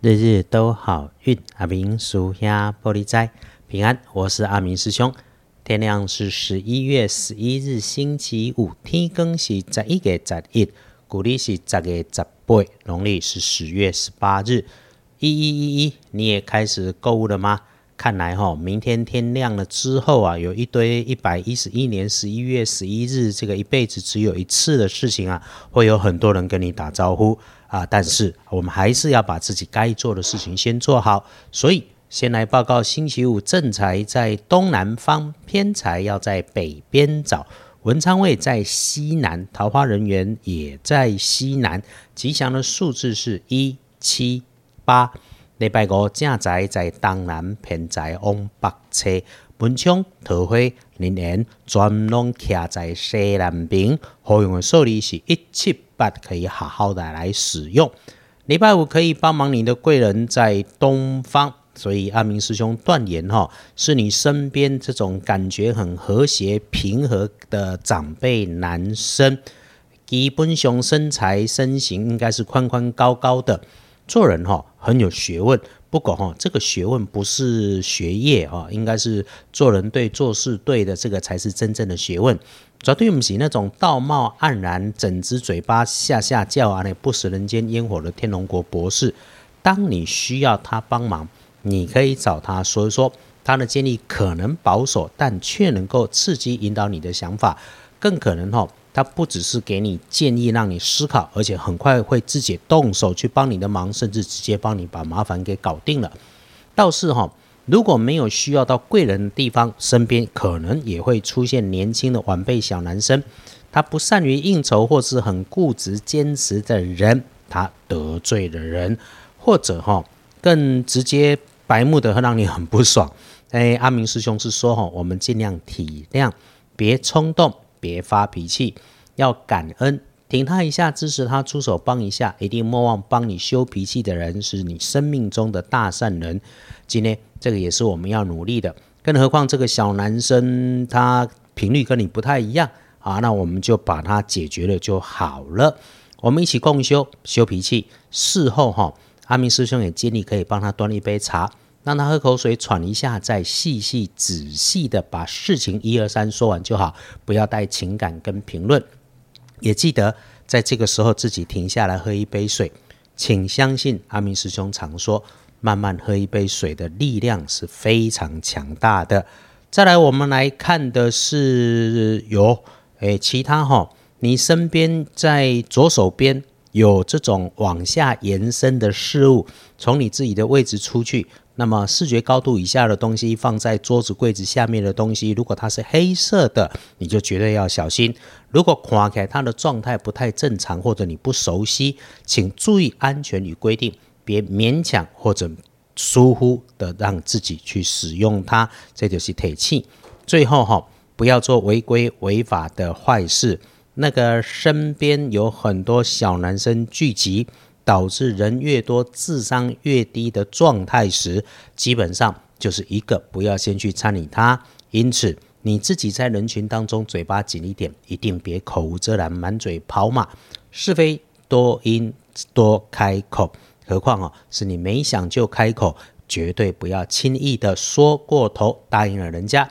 日日都好运，阿明属下玻璃斋平安。我是阿明师兄。天亮是十一月十一日星期五，天更是十一月十一，古历是十月十八，农历是十月十八日。一一一一，你也开始购物了吗？看来哈，明天天亮了之后啊，有一堆一百一十一年十一月十一日这个一辈子只有一次的事情啊，会有很多人跟你打招呼。啊！但是我们还是要把自己该做的事情先做好。所以，先来报告：星期五正财在东南方，偏财要在北边找。文昌位在西南，桃花人员也在西南。吉祥的数字是一七八。礼拜五正财在东南，偏财往北车。文昌桃花人缘专拢徛在西南边。好用的数字是一七。可以好好的来使用。礼拜五可以帮忙你的贵人在东方，所以阿明师兄断言哈，是你身边这种感觉很和谐平和的长辈男生，基本上身材身形应该是宽宽高高的，做人哈很有学问。不过哈，这个学问不是学业哈，应该是做人对做事对的，这个才是真正的学问。绝对不是那种道貌岸然、整只嘴巴下下叫啊，那不食人间烟火的天龙国博士。当你需要他帮忙，你可以找他说一说，他的建议可能保守，但却能够刺激引导你的想法。更可能哈，他不只是给你建议让你思考，而且很快会自己动手去帮你的忙，甚至直接帮你把麻烦给搞定了。倒是哈。如果没有需要到贵人的地方，身边可能也会出现年轻的晚辈小男生。他不善于应酬，或是很固执坚持的人，他得罪了人，或者哈更直接白目的，会让你很不爽。哎，阿明师兄是说哈，我们尽量体谅，别冲动，别发脾气，要感恩，挺他一下，支持他，出手帮一下，一定莫忘帮你修脾气的人，是你生命中的大善人。今天。这个也是我们要努力的，更何况这个小男生他频率跟你不太一样啊，那我们就把它解决了就好了。我们一起共修修脾气，事后哈，阿明师兄也建议可以帮他端一杯茶，让他喝口水喘一下，再细细仔细的把事情一二三说完就好，不要带情感跟评论。也记得在这个时候自己停下来喝一杯水，请相信阿明师兄常说。慢慢喝一杯水的力量是非常强大的。再来，我们来看的是有诶其他哈，你身边在左手边有这种往下延伸的事物，从你自己的位置出去，那么视觉高度以下的东西放在桌子柜子下面的东西，如果它是黑色的，你就绝对要小心。如果垮开它的状态不太正常，或者你不熟悉，请注意安全与规定。别勉强或者疏忽的让自己去使用它，这就是铁器。最后哈，不要做违规违法的坏事。那个身边有很多小男生聚集，导致人越多智商越低的状态时，基本上就是一个不要先去参与它。因此，你自己在人群当中嘴巴紧一点，一定别口无遮拦，满嘴跑马，是非多因多开口。何况哦，是你没想就开口，绝对不要轻易的说过头，答应了人家。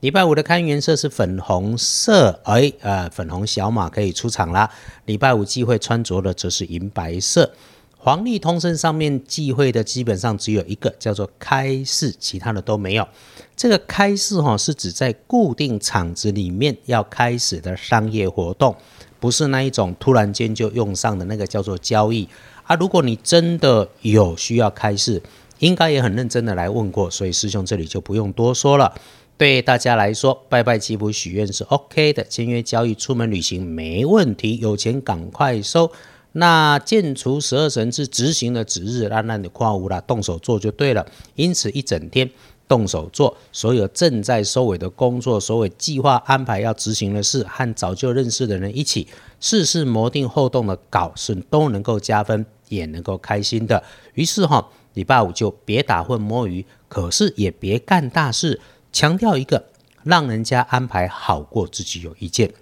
礼拜五的看颜色是粉红色，哎，呃，粉红小马可以出场啦。礼拜五忌讳穿着的则是银白色。黄历通胜上面忌讳的基本上只有一个，叫做开市，其他的都没有。这个开市哈是指在固定场子里面要开始的商业活动，不是那一种突然间就用上的那个叫做交易。啊，如果你真的有需要开市，应该也很认真的来问过，所以师兄这里就不用多说了。对大家来说，拜拜祈福许愿是 OK 的，签约交易、出门旅行没问题，有钱赶快收。那建除十二神是执行的指日，那那你矿物啦，动手做就对了。因此一整天动手做，所有正在收尾的工作，所有计划安排要执行的事，和早就认识的人一起，事事磨定后动的搞是都能够加分。也能够开心的，于是哈，礼拜五就别打混摸鱼，可是也别干大事。强调一个，让人家安排好过自己有意见，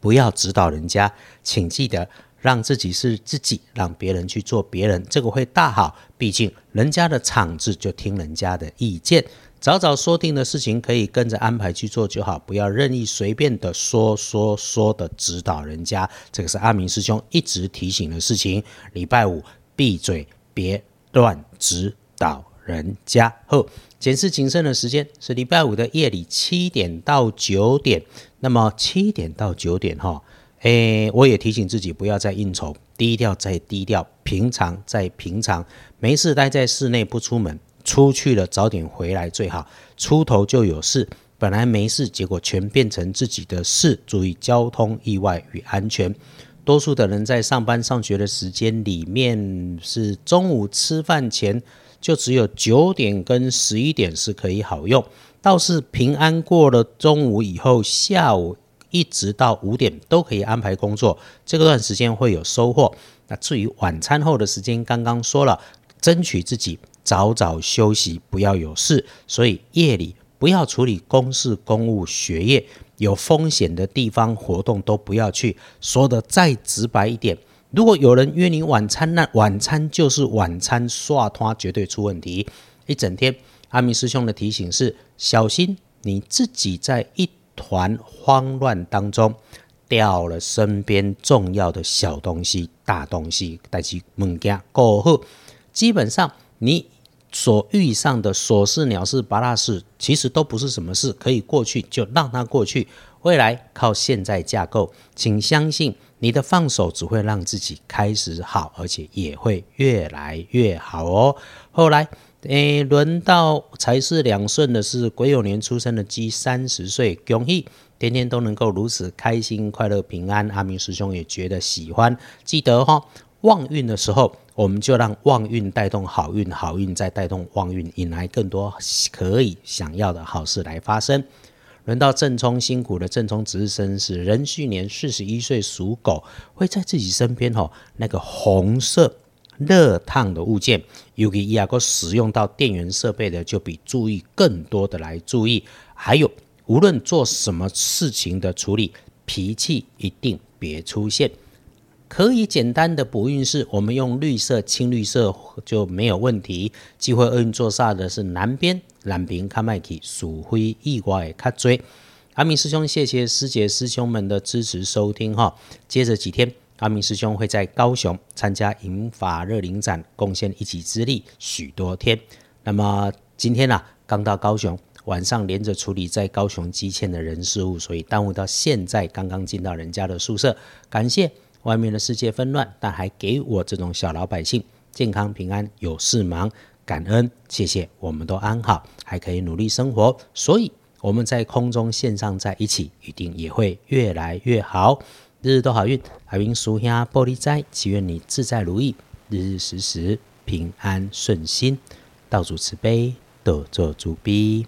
不要指导人家，请记得让自己是自己，让别人去做别人，这个会大好。毕竟人家的场子就听人家的意见，早早说定的事情可以跟着安排去做就好，不要任意随便的说说说的指导人家。这个是阿明师兄一直提醒的事情。礼拜五闭嘴，别乱指导人家。后检视谨慎的时间是礼拜五的夜里七点到九点。那么七点到九点哈，诶，我也提醒自己不要再应酬，低调再低调，平常再平常，没事待在室内不出门，出去了早点回来最好。出头就有事，本来没事，结果全变成自己的事。注意交通意外与安全。多数的人在上班上学的时间里面，是中午吃饭前，就只有九点跟十一点是可以好用。倒是平安过了中午以后，下午一直到五点都可以安排工作，这个段时间会有收获。那至于晚餐后的时间，刚刚说了，争取自己早早休息，不要有事。所以夜里不要处理公事、公务、学业有风险的地方活动都不要去。说的再直白一点，如果有人约你晚餐，那晚餐就是晚餐，刷他绝对出问题。一整天。阿明师兄的提醒是：小心你自己在一团慌乱当中掉了身边重要的小东西、大东西，带起物件过后，基本上你所遇上的琐事、鸟事、八大事，其实都不是什么事，可以过去就让它过去。未来靠现在架构，请相信你的放手只会让自己开始好，而且也会越来越好哦。后来。诶，轮到财势两顺的是癸酉年出生的鸡，三十岁，恭喜，天天都能够如此开心、快乐、平安。阿明师兄也觉得喜欢，记得哈，旺运的时候，我们就让旺运带动好运，好运再带动旺运，引来更多可以想要的好事来发生。轮到正冲辛苦的正冲值日生是壬戌年四十一岁属狗，会在自己身边哈，那个红色。热烫的物件，尤其亚个使用到电源设备的，就比注意更多的来注意。还有，无论做什么事情的处理，脾气一定别出现。可以简单的补运势，我们用绿色、青绿色就没有问题。机会厄运做煞的是南边，南边看麦克属灰意外卡追。阿明师兄，谢谢师姐师兄们的支持收听哈。接着几天。阿明师兄会在高雄参加银法热灵展，贡献一己之力许多天。那么今天呢，刚到高雄，晚上连着处理在高雄积欠的人事物，所以耽误到现在刚刚进到人家的宿舍。感谢外面的世界纷乱，但还给我这种小老百姓健康平安，有事忙，感恩谢谢，我们都安好，还可以努力生活。所以我们在空中线上在一起，一定也会越来越好。日日都好运，好运属下玻璃斋，祈愿你自在如意，日日时时平安顺心，道主慈悲，得做主逼。